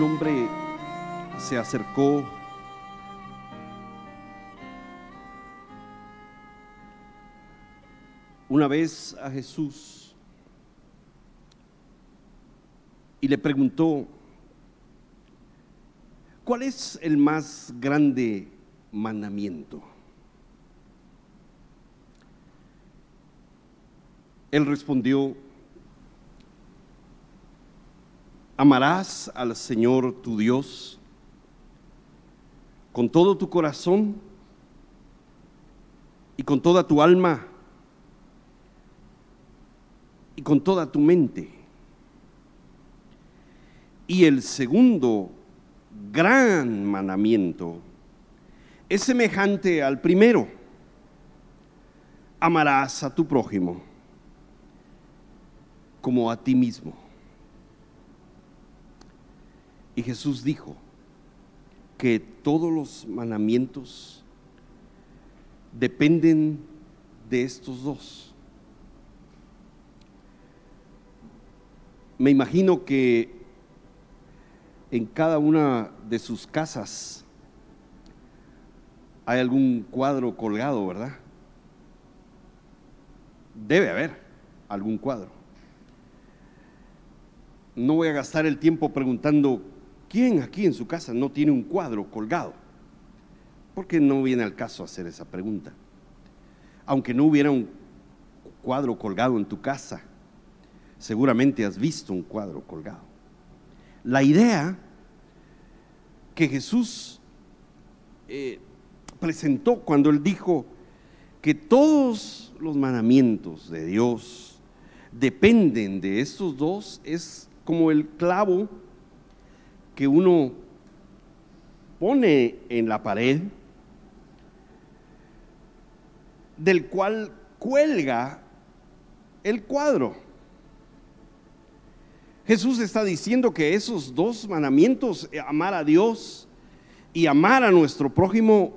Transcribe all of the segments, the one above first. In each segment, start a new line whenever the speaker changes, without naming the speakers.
un hombre se acercó una vez a Jesús y le preguntó, ¿cuál es el más grande mandamiento? Él respondió, amarás al Señor tu Dios con todo tu corazón y con toda tu alma y con toda tu mente. Y el segundo gran mandamiento es semejante al primero. Amarás a tu prójimo como a ti mismo. Y Jesús dijo que todos los mandamientos dependen de estos dos. Me imagino que en cada una de sus casas hay algún cuadro colgado, ¿verdad? Debe haber algún cuadro no voy a gastar el tiempo preguntando quién aquí en su casa no tiene un cuadro colgado, porque no viene al caso hacer esa pregunta. Aunque no hubiera un cuadro colgado en tu casa, seguramente has visto un cuadro colgado. La idea que Jesús eh, presentó cuando él dijo que todos los mandamientos de Dios dependen de estos dos es como el clavo que uno pone en la pared, del cual cuelga el cuadro. Jesús está diciendo que esos dos mandamientos, eh, amar a Dios y amar a nuestro prójimo,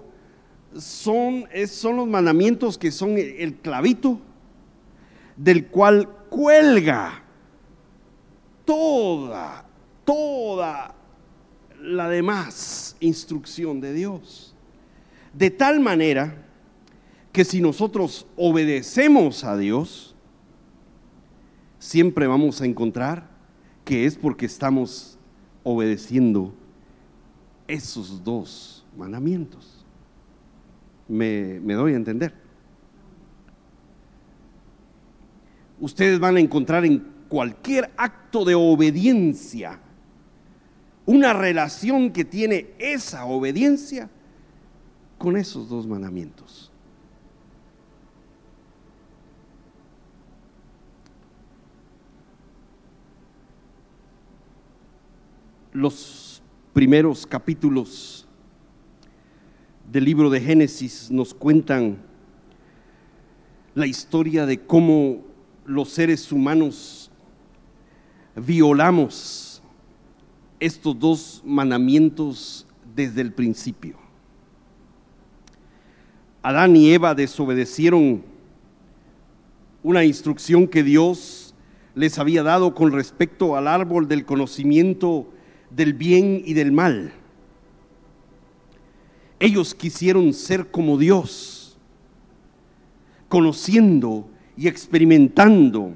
son, son los mandamientos que son el clavito del cual cuelga toda, toda la demás instrucción de Dios. De tal manera que si nosotros obedecemos a Dios, siempre vamos a encontrar que es porque estamos obedeciendo esos dos mandamientos. Me, me, doy a entender. Ustedes van a encontrar en cualquier acto de obediencia, una relación que tiene esa obediencia con esos dos mandamientos. Los primeros capítulos del libro de Génesis nos cuentan la historia de cómo los seres humanos violamos estos dos mandamientos desde el principio. Adán y Eva desobedecieron una instrucción que Dios les había dado con respecto al árbol del conocimiento del bien y del mal. Ellos quisieron ser como Dios, conociendo y experimentando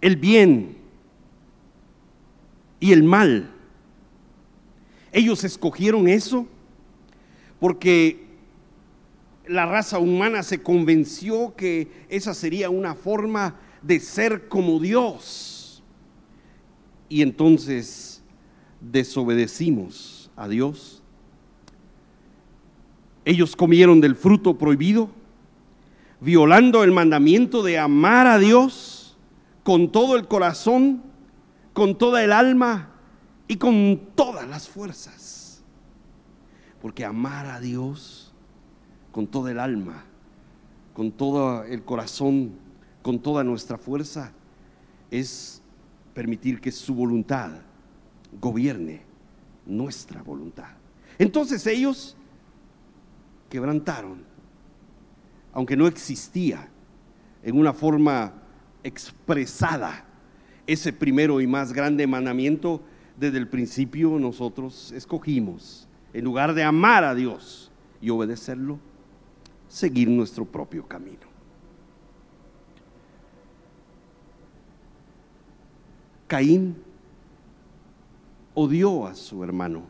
el bien y el mal. Ellos escogieron eso porque la raza humana se convenció que esa sería una forma de ser como Dios. Y entonces desobedecimos a Dios. Ellos comieron del fruto prohibido, violando el mandamiento de amar a Dios con todo el corazón con toda el alma y con todas las fuerzas. Porque amar a Dios con toda el alma, con todo el corazón, con toda nuestra fuerza, es permitir que su voluntad gobierne nuestra voluntad. Entonces ellos quebrantaron, aunque no existía en una forma expresada ese primero y más grande mandamiento, desde el principio nosotros escogimos, en lugar de amar a Dios y obedecerlo, seguir nuestro propio camino. Caín odió a su hermano.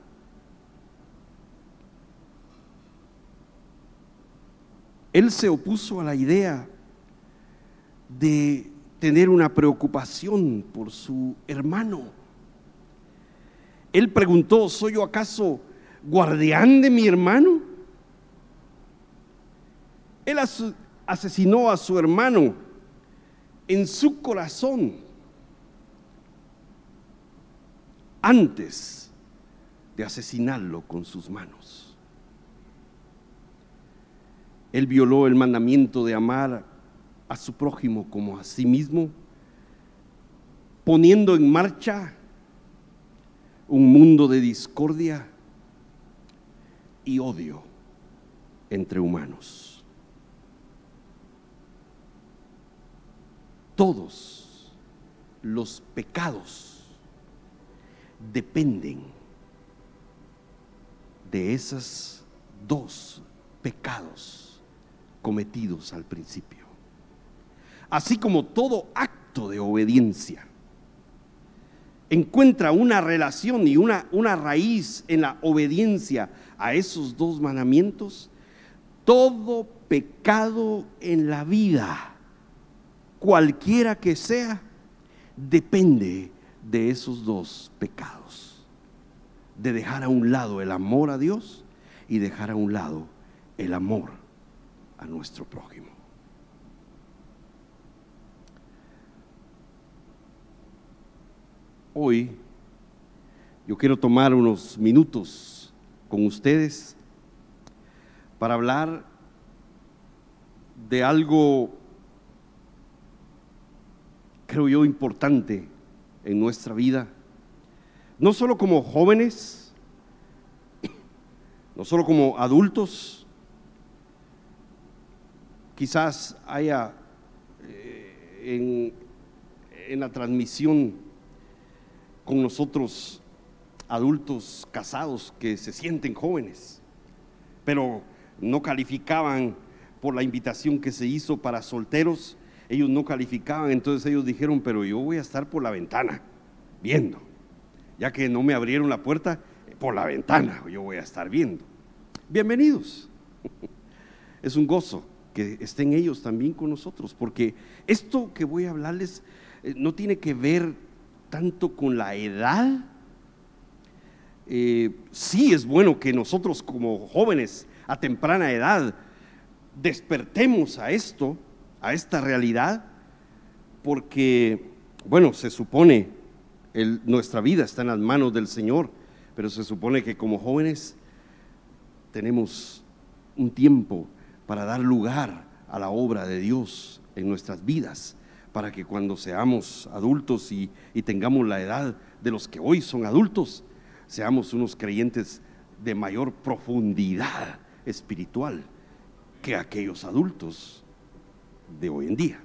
Él se opuso a la idea de tener una preocupación por su hermano. Él preguntó, ¿soy yo acaso guardián de mi hermano? Él asesinó a su hermano en su corazón antes de asesinarlo con sus manos. Él violó el mandamiento de amar a su prójimo como a sí mismo, poniendo en marcha un mundo de discordia y odio entre humanos. Todos los pecados dependen de esos dos pecados cometidos al principio. Así como todo acto de obediencia encuentra una relación y una, una raíz en la obediencia a esos dos mandamientos, todo pecado en la vida, cualquiera que sea, depende de esos dos pecados. De dejar a un lado el amor a Dios y dejar a un lado el amor a nuestro prójimo. Hoy yo quiero tomar unos minutos con ustedes para hablar de algo, creo yo, importante en nuestra vida, no solo como jóvenes, no solo como adultos, quizás haya eh, en, en la transmisión con nosotros adultos casados que se sienten jóvenes, pero no calificaban por la invitación que se hizo para solteros ellos no calificaban, entonces ellos dijeron, pero yo voy a estar por la ventana, viendo. Ya que no me abrieron la puerta, por la ventana yo voy a estar viendo. Bienvenidos. Es un gozo que estén ellos también con nosotros, porque esto que voy a hablarles eh, no tiene que ver tanto con la edad. Eh, sí es bueno que nosotros como jóvenes a temprana edad despertemos a esto, a esta realidad, porque, bueno, se supone, nuestra vida está en las manos del Señor, pero se supone que como jóvenes tenemos un tiempo para dar lugar a la obra de Dios en nuestras vidas, para que cuando seamos adultos y, tengamos la edad de los que hoy son adultos, seamos unos creyentes de mayor profundidad espiritual que aquellos adultos de hoy en día.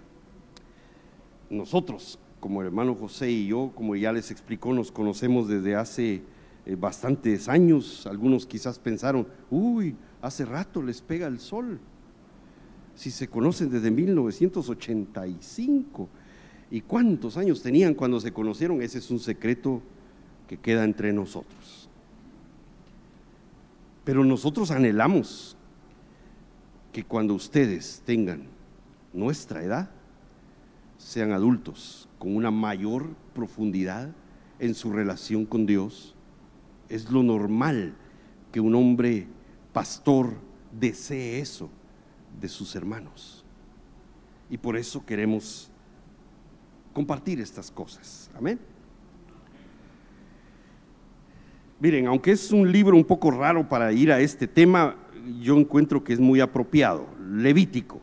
Nosotros, como hermano José y yo, como ya les explicó, nos conocemos desde hace eh, bastantes años. Algunos quizás pensaron, uy, hace rato les pega el sol. Si se conocen desde 1985. ¿Y cuántos años tenían cuando se conocieron? Ese es un secreto que queda entre nosotros. Pero nosotros anhelamos que cuando ustedes tengan nuestra edad sean adultos con una mayor profundidad en su relación con Dios. Es lo normal que un hombre pastor desee eso de sus hermanos. Y por eso queremos compartir estas cosas. Amén. Miren, aunque es un libro un poco raro para ir a este tema, yo encuentro que es muy apropiado. Levítico.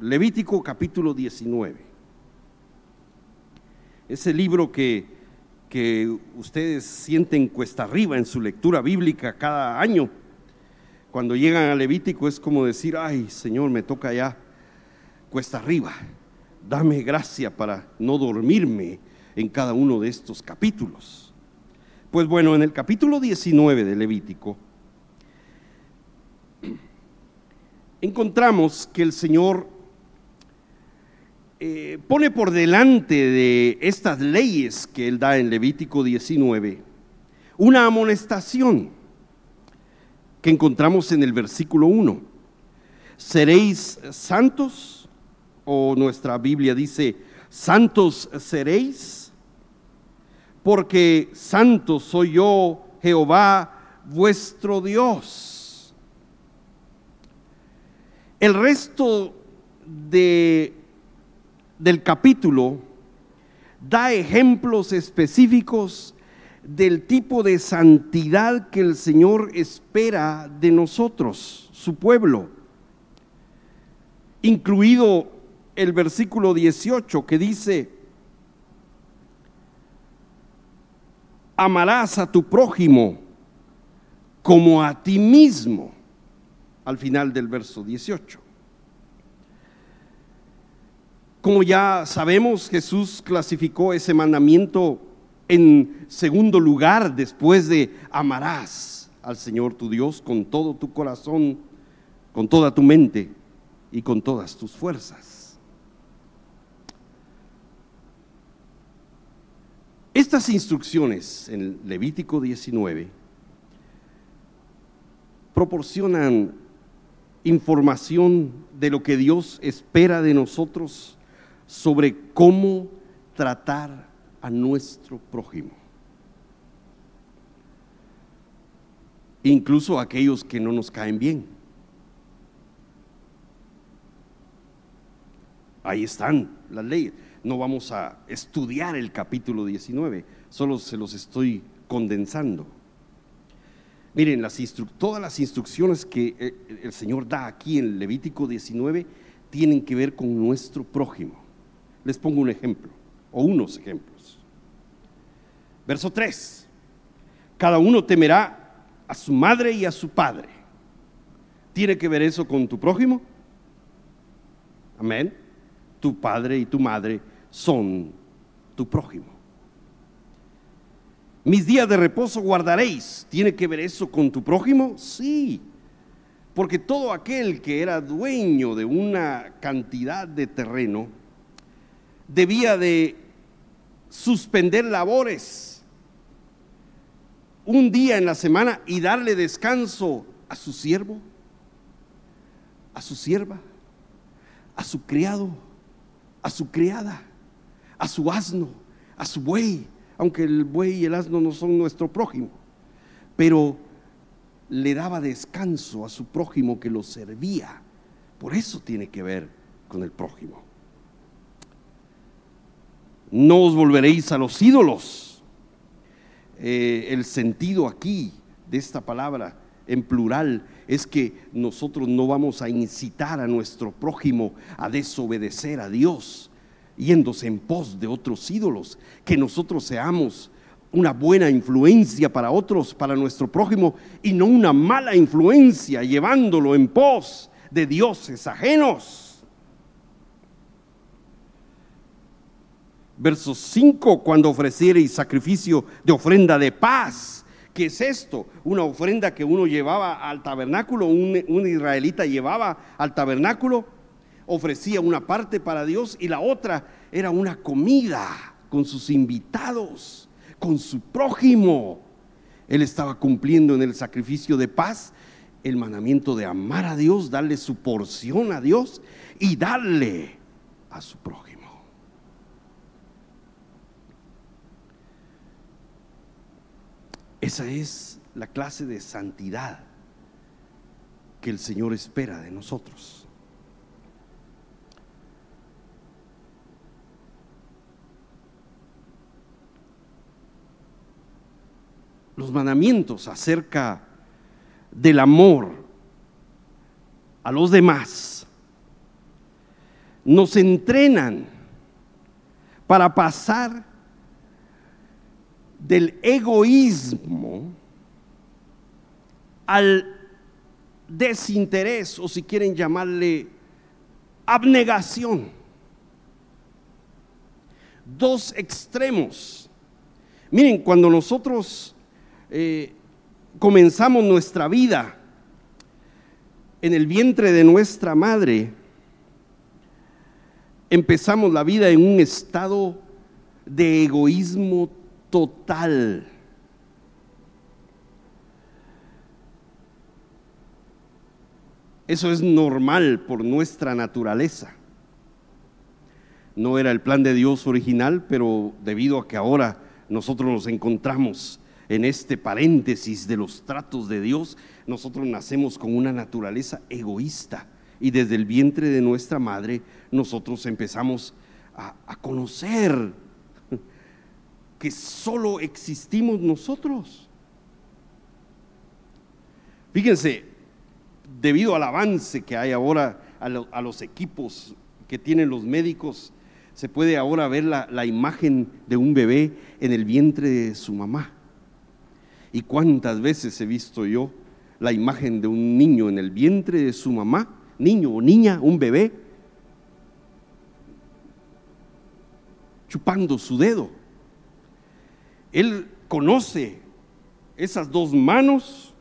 Levítico capítulo 19. Ese libro que, que ustedes sienten cuesta arriba en su lectura bíblica cada año. Cuando llegan a Levítico es como decir, ay Señor, me toca ya cuesta arriba. Dame gracia para no dormirme en cada uno de estos capítulos. Pues bueno, en el capítulo 19 de Levítico encontramos que el Señor eh, pone por delante de estas leyes que Él da en Levítico 19 una amonestación que encontramos en el versículo 1. ¿Seréis santos? O nuestra Biblia dice, santos seréis, porque santo soy yo, Jehová, vuestro Dios. El resto de, del capítulo da ejemplos específicos del tipo de santidad que el Señor espera de nosotros, su pueblo, incluido el versículo 18 que dice, amarás a tu prójimo como a ti mismo, al final del verso 18. Como ya sabemos, Jesús clasificó ese mandamiento en segundo lugar, después de amarás al Señor tu Dios con todo tu corazón, con toda tu mente y con todas tus fuerzas. Estas instrucciones en Levítico 19 proporcionan información de lo que Dios espera de nosotros sobre cómo tratar a nuestro prójimo. Incluso aquellos que no nos caen bien. Ahí están las leyes. No vamos a estudiar el capítulo 19, solo se los estoy condensando. Miren, todas las instrucciones que eh, el Señor da aquí en Levítico 19 tienen que ver con nuestro prójimo. Les pongo un ejemplo, o unos ejemplos. Verso 3. Cada uno temerá a su madre y a su padre. ¿Tiene que ver eso con tu prójimo? Amén. Tu padre y tu madre son tu prójimo. Mis días de reposo guardaréis. ¿Tiene que ver eso con tu prójimo? Sí. Porque todo aquel que era dueño de una cantidad de terreno debía de suspender labores un día en la semana y darle descanso a su siervo, a su sierva, a su criado, a su criada, a su asno, a su buey, aunque el buey y el asno no son nuestro prójimo, pero le daba descanso a su prójimo que lo servía. Por eso tiene que ver con el prójimo. No os volveréis a los ídolos eh, el sentido aquí de esta palabra en plural es que nosotros no vamos a incitar a nuestro prójimo a desobedecer a Dios yéndose en pos de otros ídolos, que nosotros seamos una buena influencia para otros, para nuestro prójimo, y no una mala influencia llevándolo en pos de dioses ajenos. Verso 5, cuando ofreciereis sacrificio de ofrenda de paz. ¿Qué es esto? Una ofrenda que uno llevaba al tabernáculo, un, un, israelita llevaba al tabernáculo, ofrecía una parte para Dios y la otra era una comida con sus invitados, con su prójimo. Él estaba cumpliendo en el sacrificio de paz el mandamiento de amar a Dios, darle su porción a Dios y darle a su prójimo. Esa es la clase de santidad que el Señor espera de nosotros. Los mandamientos acerca del amor a los demás nos entrenan para pasar del egoísmo al desinterés o si quieren llamarle abnegación. Dos extremos. Miren, cuando nosotros eh, comenzamos nuestra vida en el vientre de nuestra madre, empezamos la vida en un estado de egoísmo total. Eso es normal por nuestra naturaleza. No era el plan de Dios original, pero debido a que ahora nosotros nos encontramos en este paréntesis de los tratos de Dios, nosotros nacemos con una naturaleza egoísta y desde el vientre de nuestra madre nosotros empezamos a, conocer que solo existimos nosotros. Fíjense, debido al avance que hay ahora a, los equipos que tienen los médicos, se puede ahora ver la, imagen de un bebé en el vientre de su mamá. ¿Y cuántas veces he visto yo la imagen de un niño en el vientre de su mamá? Niño o niña, un bebé, chupando su dedo. Él conoce esas dos manos.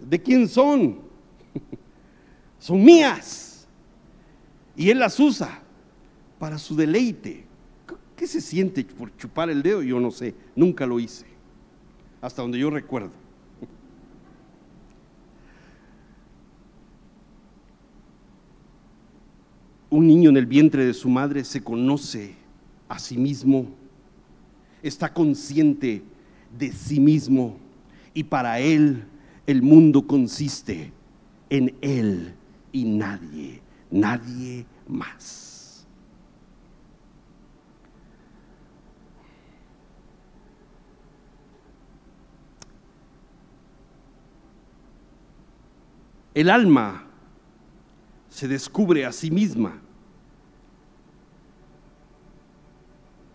¿De quién son? Son mías. Y él las usa para su deleite. ¿Qué se siente por chupar el dedo? Yo no sé, nunca lo hice, hasta donde yo recuerdo. Un niño en el vientre de su madre se conoce a sí mismo, está consciente de sí mismo y para él el mundo consiste en él y nadie, nadie más. El alma se descubre a sí misma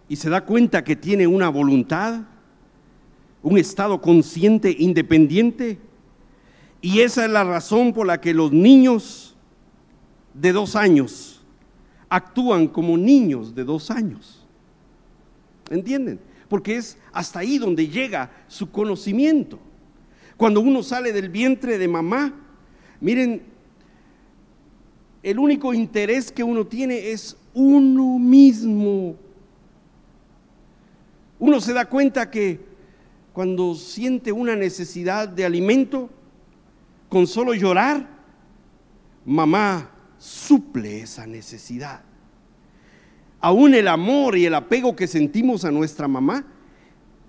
y se da cuenta que tiene una voluntad, un estado consciente independiente. Y esa es la razón por la que los niños de dos años actúan como niños de dos años. ¿Entienden? Porque es hasta ahí donde llega su conocimiento. Cuando uno sale del vientre de mamá, Miren, el único interés que uno tiene es uno mismo. Uno se da cuenta que cuando siente una necesidad de alimento, con solo llorar, mamá suple esa necesidad. Aún el amor y el apego que sentimos a nuestra mamá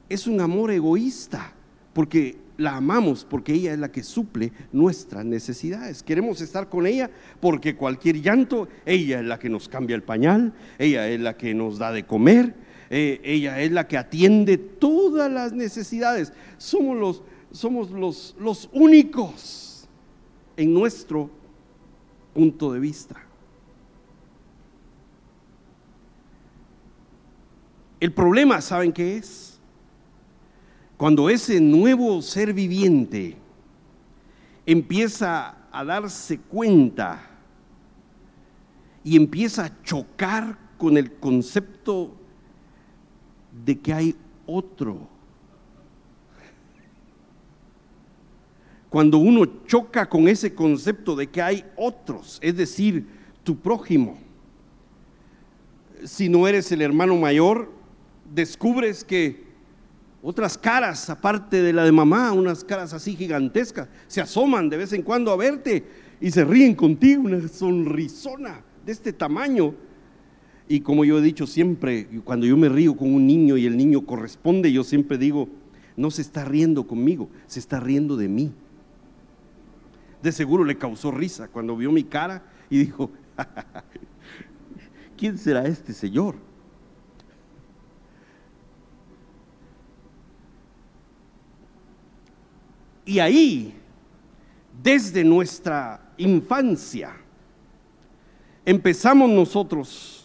es un amor egoísta, porque la amamos porque ella es la que suple nuestras necesidades. Queremos estar con ella porque cualquier llanto, ella es la que nos cambia el pañal, ella es la que nos da de comer, eh, ella es la que atiende todas las necesidades. Somos los, somos los, los únicos en nuestro punto de vista. El problema, ¿saben qué es? Cuando ese nuevo ser viviente empieza a darse cuenta y empieza a chocar con el concepto de que hay otro. Cuando uno choca con ese concepto de que hay otros, es decir, tu prójimo, si no eres el hermano mayor, descubres que otras caras, aparte de la de mamá, unas caras así gigantescas, se asoman de vez en cuando a verte y se ríen contigo, una sonrisona de este tamaño. Y como yo he dicho siempre, cuando yo me río con un niño y el niño corresponde, yo siempre digo, no se está riendo conmigo, se está riendo de mí. De seguro le causó risa cuando vio mi cara y dijo, ¿quién será este señor? Y ahí, desde nuestra infancia, empezamos nosotros,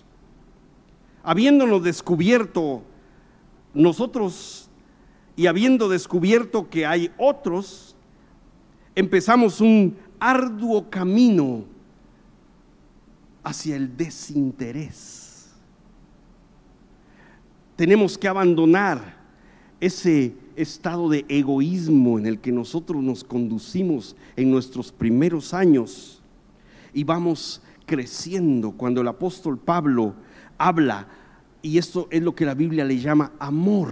habiéndonos descubierto nosotros y habiendo descubierto que hay otros, empezamos un arduo camino hacia el desinterés. Tenemos que abandonar ese estado de egoísmo en el que nosotros nos conducimos en nuestros primeros años y vamos creciendo cuando el apóstol Pablo habla, y esto es lo que la Biblia le llama amor.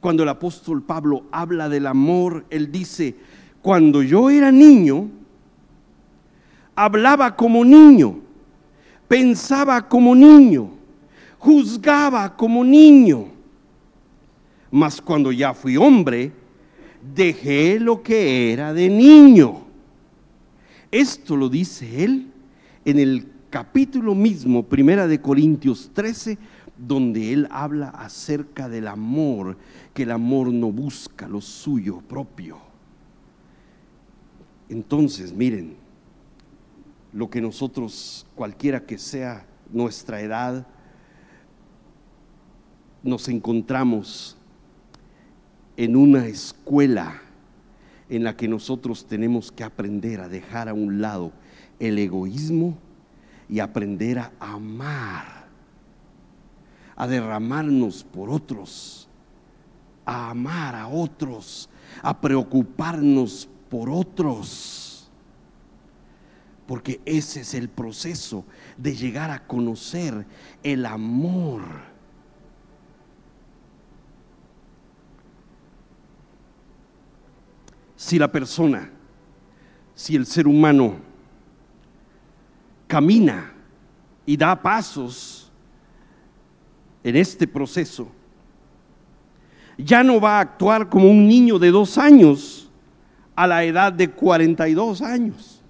Cuando el apóstol Pablo habla del amor, él dice, cuando yo era niño, hablaba como niño, pensaba como niño, juzgaba como niño. Mas cuando ya fui hombre, dejé lo que era de niño. Esto lo dice él en el capítulo mismo, primera de Corintios 13, donde él habla acerca del amor, que el amor no busca lo suyo propio. Entonces, miren, lo que nosotros, cualquiera que sea nuestra edad, nos encontramos en una escuela en la que nosotros tenemos que aprender a dejar a un lado el egoísmo y aprender a amar, a derramarnos por otros, a amar a otros, a preocuparnos por otros. Porque ese es el proceso de llegar a conocer el amor. Si la persona, si el ser humano camina y da pasos en este proceso, ya no va a actuar como un niño de dos años a la edad de 42 años.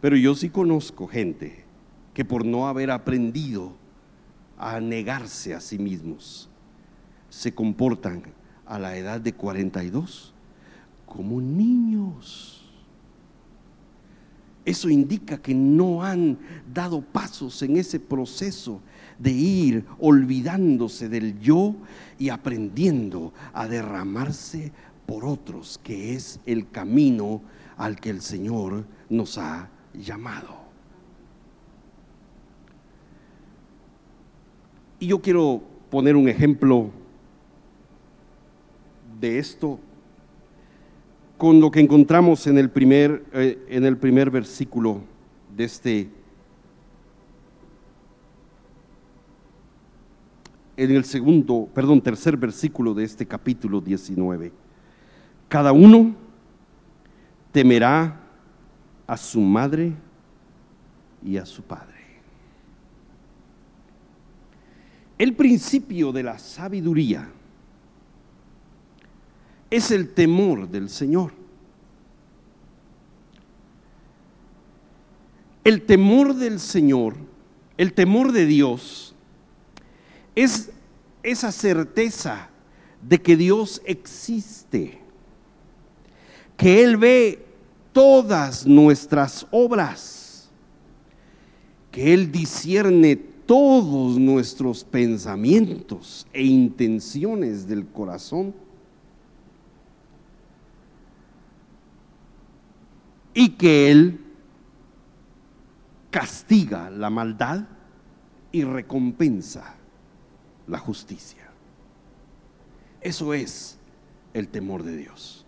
Pero yo sí conozco gente que por no haber aprendido a negarse a sí mismos, se comportan a la edad de 42 como niños. Eso indica que no han dado pasos en ese proceso de ir olvidándose del yo y aprendiendo a derramarse por otros, que es el camino al que el Señor nos ha llamado. Y yo quiero poner un ejemplo de esto con lo que encontramos en el primer, eh, en el primer versículo de este, en el segundo, perdón, tercer versículo de este capítulo 19. Cada uno temerá a su madre y a su padre. El principio de la sabiduría es el temor del Señor. El temor del Señor, el temor de Dios, es esa certeza de que Dios existe, que Él ve todas nuestras obras, que Él discierne todos nuestros pensamientos e intenciones del corazón y que Él castiga la maldad y recompensa la justicia. Eso es el temor de Dios.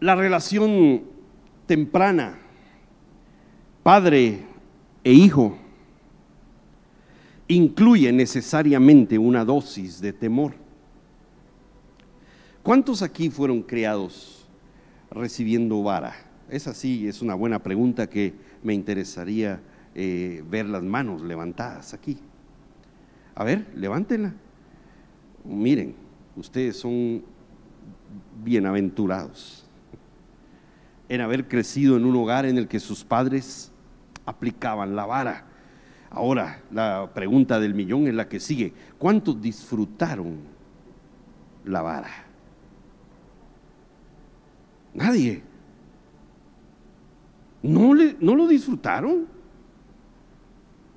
La relación temprana, padre e hijo, incluye necesariamente una dosis de temor. ¿Cuántos aquí fueron criados recibiendo vara? Es así, es una buena pregunta que me interesaría eh, ver las manos levantadas aquí. A ver, levántenla. Miren, ustedes son bienaventurados en haber crecido en un hogar en el que sus padres aplicaban la vara Ahora, la pregunta del millón es la que sigue. ¿Cuántos disfrutaron la vara? Nadie. ¿No, le, no lo disfrutaron?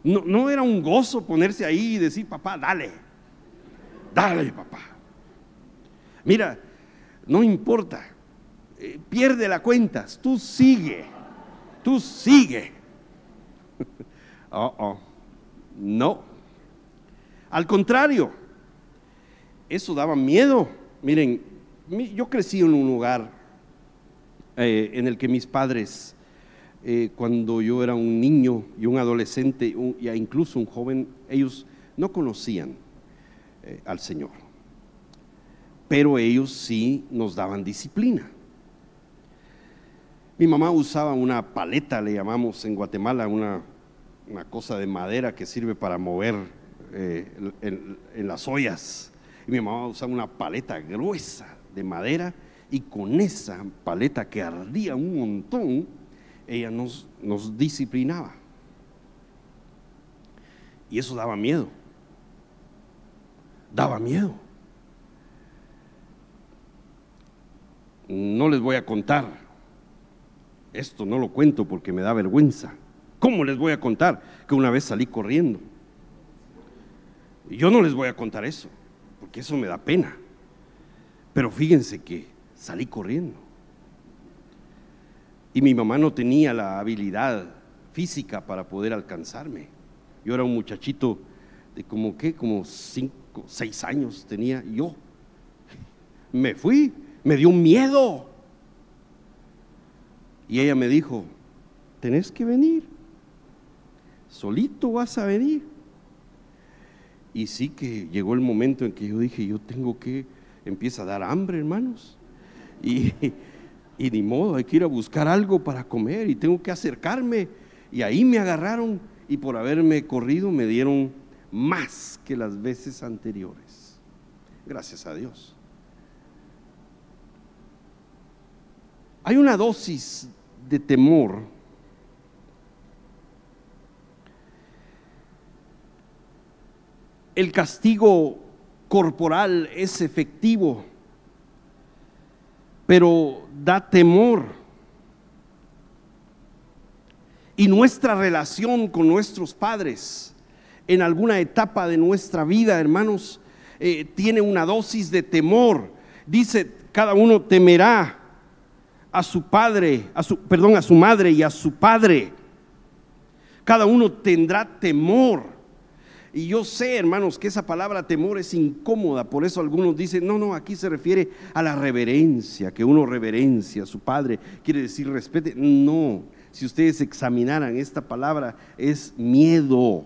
No, no era un gozo ponerse ahí y decir, papá, dale, dale, papá. Mira, no importa eh, pierde la cuenta, tú sigue, tú sigue. oh, oh, no. Al contrario, eso daba miedo. Miren, yo crecí en un lugar eh, en el que mis padres, eh, cuando yo era un niño y un adolescente, y incluso un joven, ellos no conocían eh, al Señor. Pero ellos sí nos daban disciplina. Mi mamá usaba una paleta, le llamamos en Guatemala, una, una cosa de madera que sirve para mover en, en las ollas. Y mi mamá usaba una paleta gruesa de madera y con esa paleta que ardía un montón, ella nos, nos disciplinaba. Y eso daba miedo. Daba miedo. No les voy a contar. Esto no lo cuento porque me da vergüenza. ¿Cómo les voy a contar que una vez salí corriendo? Yo no les voy a contar eso, porque eso me da pena. Pero fíjense que salí corriendo. Y mi mamá no tenía la habilidad física para poder alcanzarme. Yo era un muchachito de como que, como cinco, seis años tenía yo. Me fui, me dio miedo. Y ella me dijo, tenés que venir, solito vas a venir. Y sí que llegó el momento en que yo dije, yo tengo que, empieza a dar hambre, hermanos. Y, y ni modo, hay que ir a buscar algo para comer y tengo que acercarme. Y ahí me agarraron y por haberme corrido me dieron más que las veces anteriores. Gracias a Dios. Hay una dosis de temor el castigo corporal es efectivo pero da temor. Y nuestra relación con nuestros padres en alguna etapa de nuestra vida, hermanos, eh, tiene una dosis de temor. Dice, cada uno temerá a su padre, a su, perdón, a su madre y a su padre. Cada uno tendrá temor. Y yo sé, hermanos, que esa palabra temor es incómoda, por eso algunos dicen, no, no, aquí se refiere a la reverencia, que uno reverencia a su padre, quiere decir respete. No, si ustedes examinaran esta palabra, es miedo.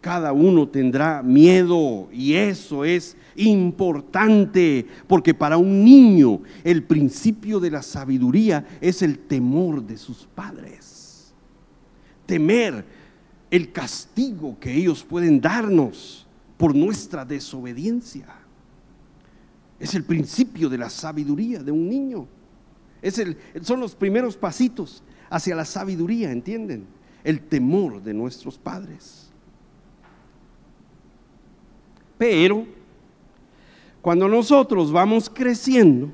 Cada uno tendrá miedo y eso es importante, porque para un niño el principio de la sabiduría es el temor de sus padres. Temer el castigo que ellos pueden darnos por nuestra desobediencia. Es el principio de la sabiduría de un niño. Es el, son los primeros pasitos hacia la sabiduría, ¿entienden? El temor de nuestros padres. Pero cuando nosotros vamos creciendo,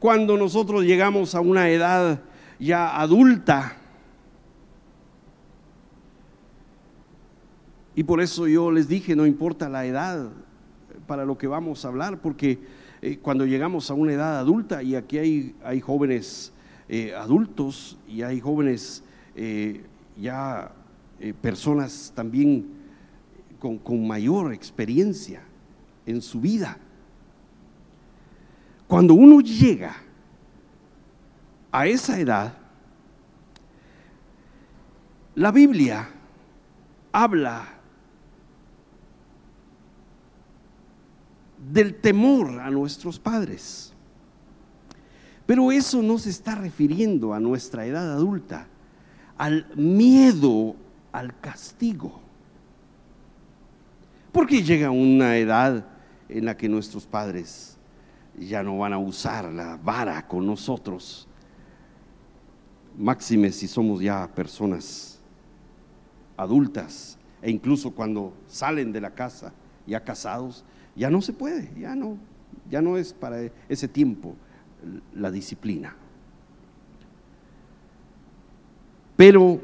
cuando nosotros llegamos a una edad ya adulta, Y por eso yo les dije, no importa la edad para lo que vamos a hablar, porque eh, cuando llegamos a una edad adulta, y aquí hay, hay jóvenes eh, adultos y hay jóvenes eh, ya personas también con, con mayor experiencia en su vida. Cuando uno llega a esa edad, la Biblia habla del temor a nuestros padres. Pero eso no se está refiriendo a nuestra edad adulta, al miedo al castigo. Porque llega una edad en la que nuestros padres ya no van a usar la vara con nosotros. Máxime si somos ya personas adultas e incluso cuando salen de la casa ya casados, ya no se puede, ya no, ya no es para ese tiempo la disciplina. Pero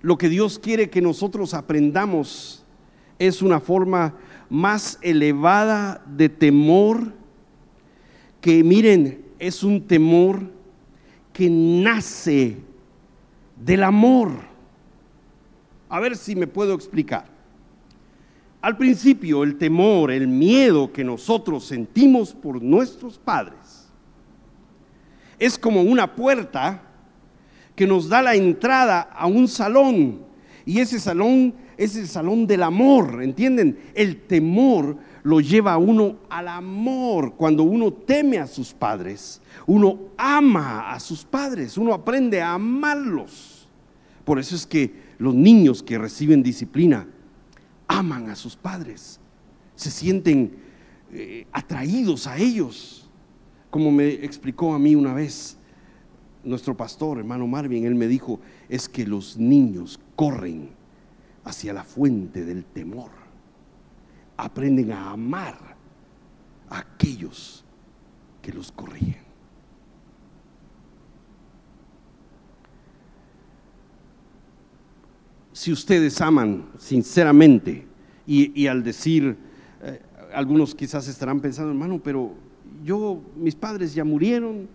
lo que Dios quiere que nosotros aprendamos es una forma más elevada de temor que miren, es un temor que nace del amor. A ver si me puedo explicar. Al principio, el temor, el miedo que nosotros sentimos por nuestros padres es como una puerta que nos da la entrada a un salón. Y ese salón es el salón del amor, ¿entienden? El temor lo lleva a uno al amor. Cuando uno teme a sus padres, uno ama a sus padres, uno aprende a amarlos. Por eso es que los niños que reciben disciplina aman a sus padres, se sienten eh, atraídos a ellos. Como me explicó a mí una vez nuestro pastor, hermano Marvin, él me dijo, es que los niños corren hacia la fuente del temor. Aprenden a amar a aquellos que los corrigen. Si ustedes aman sinceramente y, al decir, eh, algunos quizás estarán pensando, hermano, pero yo, mis padres ya murieron,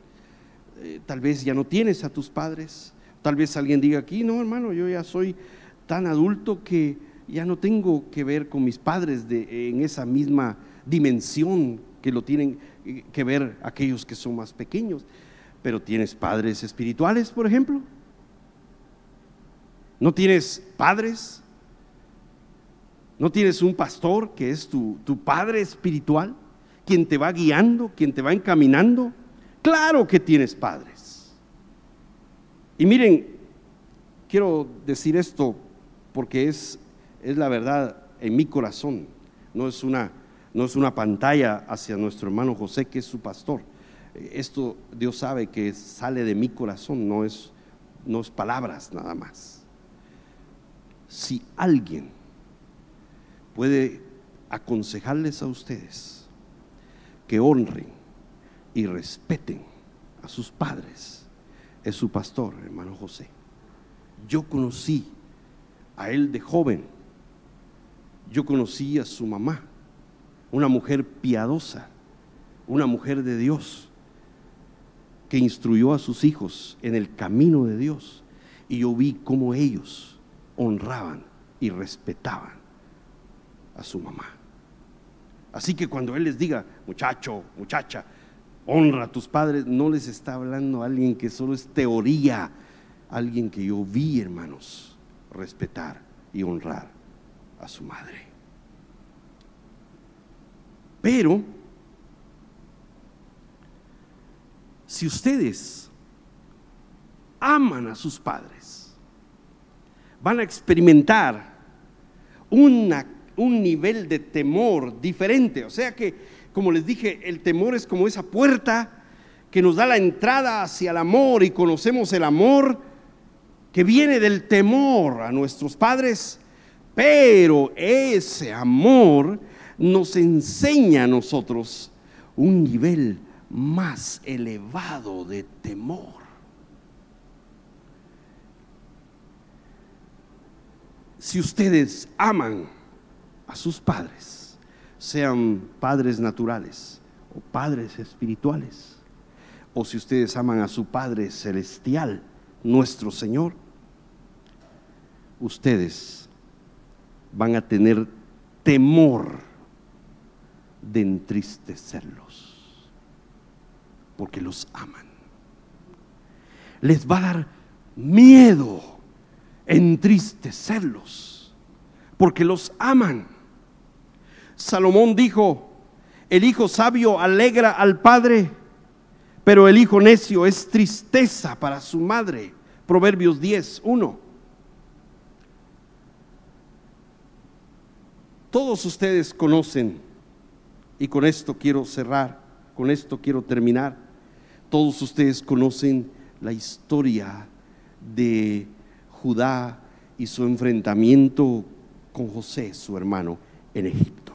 eh, tal vez ya no tienes a tus padres, tal vez alguien diga aquí, no, hermano, yo ya soy tan adulto que ya no tengo que ver con mis padres de, en esa misma dimensión que lo tienen eh, que ver aquellos que son más pequeños. Pero tienes padres espirituales, por ejemplo. ¿No tienes padres? ¿No tienes un pastor que es tu, padre espiritual? Quien te va guiando, quien te va encaminando. Claro que tienes padres. Y miren, quiero decir esto porque es, es la verdad en mi corazón, no es, una, no es una pantalla hacia nuestro hermano José, que es su pastor. Esto Dios sabe que sale de mi corazón, no es, no es palabras nada más. Si alguien puede aconsejarles a ustedes que honren y respeten a sus padres, es su pastor, hermano José. Yo conocí a él de joven. Yo conocí a su mamá, una mujer piadosa, una mujer de Dios, que instruyó a sus hijos en el camino de Dios. Y yo vi cómo ellos honraban y respetaban a su mamá. Así que cuando Él les diga, muchacho, muchacha, honra a tus padres, no les está hablando alguien que solo es teoría, alguien que yo vi, hermanos respetar y honrar a su madre. Pero, si ustedes aman a sus padres, van a experimentar un nivel de temor diferente. O sea que, como les dije, el temor es como esa puerta que nos da la entrada hacia el amor y conocemos el amor que viene del temor a nuestros padres, pero ese amor nos enseña a nosotros un nivel más elevado de temor. Si ustedes aman a sus padres, sean padres naturales o padres espirituales, o si ustedes aman a su Padre celestial, nuestro Señor, ustedes van a tener temor de entristecerlos, porque los aman. Les va a dar miedo entristecerlos, porque los aman. Salomón dijo, el hijo sabio alegra al padre pero el hijo necio es tristeza para su madre. Proverbios 10, 1. Todos ustedes conocen, y con esto quiero cerrar, con esto quiero terminar, todos ustedes conocen la historia de Judá y su enfrentamiento con José, su hermano, en Egipto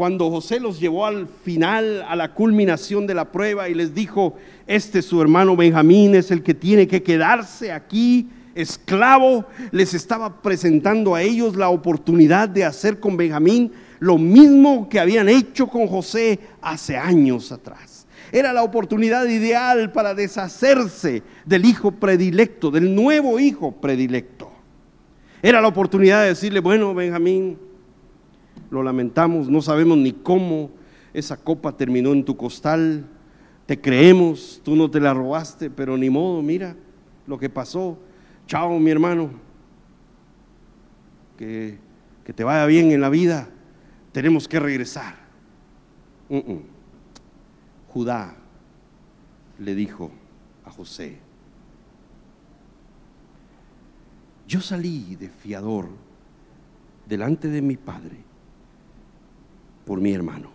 cuando José los llevó al final, a la culminación de la prueba y les dijo, este su hermano Benjamín es el que tiene que quedarse aquí esclavo, les estaba presentando a ellos la oportunidad de hacer con Benjamín lo mismo que habían hecho con José hace años atrás. Era la oportunidad ideal para deshacerse del hijo predilecto, del nuevo hijo predilecto. Era la oportunidad de decirle, bueno, Benjamín, lo lamentamos, no sabemos ni cómo esa copa terminó en tu costal, te creemos, tú no te la robaste, pero ni modo, mira lo que pasó. Chao, mi hermano. Que, que te vaya bien en la vida. Tenemos que regresar. Judá le dijo a José, yo salí de fiador delante de mi padre por mi hermano.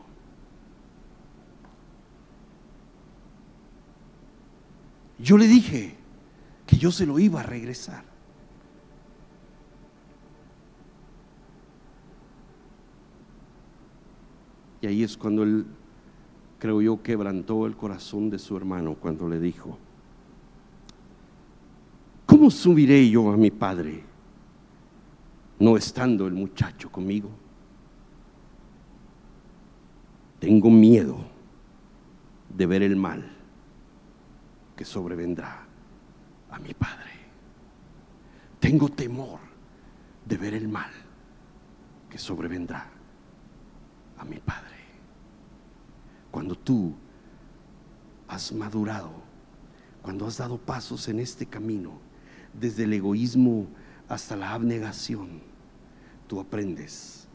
Yo le dije que yo se lo iba a regresar. Y ahí es cuando él, creo yo, quebrantó el corazón de su hermano cuando le dijo, ¿cómo subiré yo a mi padre no estando el muchacho conmigo? Tengo miedo de ver el mal que sobrevendrá a mi Padre. Tengo temor de ver el mal que sobrevendrá a mi Padre. Cuando tú has madurado, cuando has dado pasos en este camino, desde el egoísmo hasta la abnegación, tú aprendes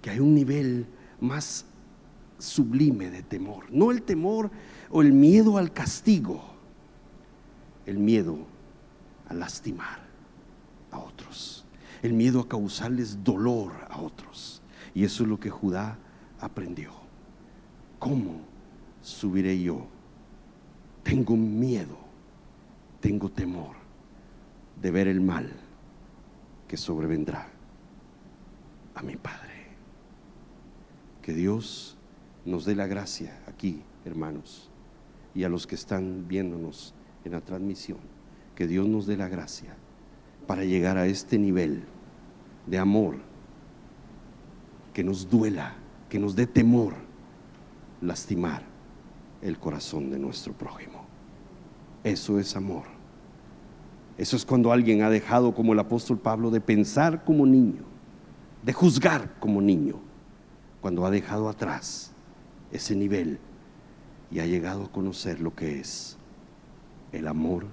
que hay un nivel más sublime de temor. No el temor o el miedo al castigo, el miedo a lastimar a otros, el miedo a causarles dolor a otros. Y eso es lo que Judá aprendió. ¿Cómo subiré yo? Tengo miedo, tengo temor de ver el mal que sobrevendrá a mi Padre. Que Dios nos dé la gracia aquí, hermanos, y a los que están viéndonos en la transmisión, que Dios nos dé la gracia para llegar a este nivel de amor, que nos duela, que nos dé temor lastimar el corazón de nuestro prójimo. Eso es amor. Eso es cuando alguien ha dejado, como el apóstol Pablo, de pensar como niño, de juzgar como niño, cuando ha dejado atrás ese nivel y ha llegado a conocer lo que es el amor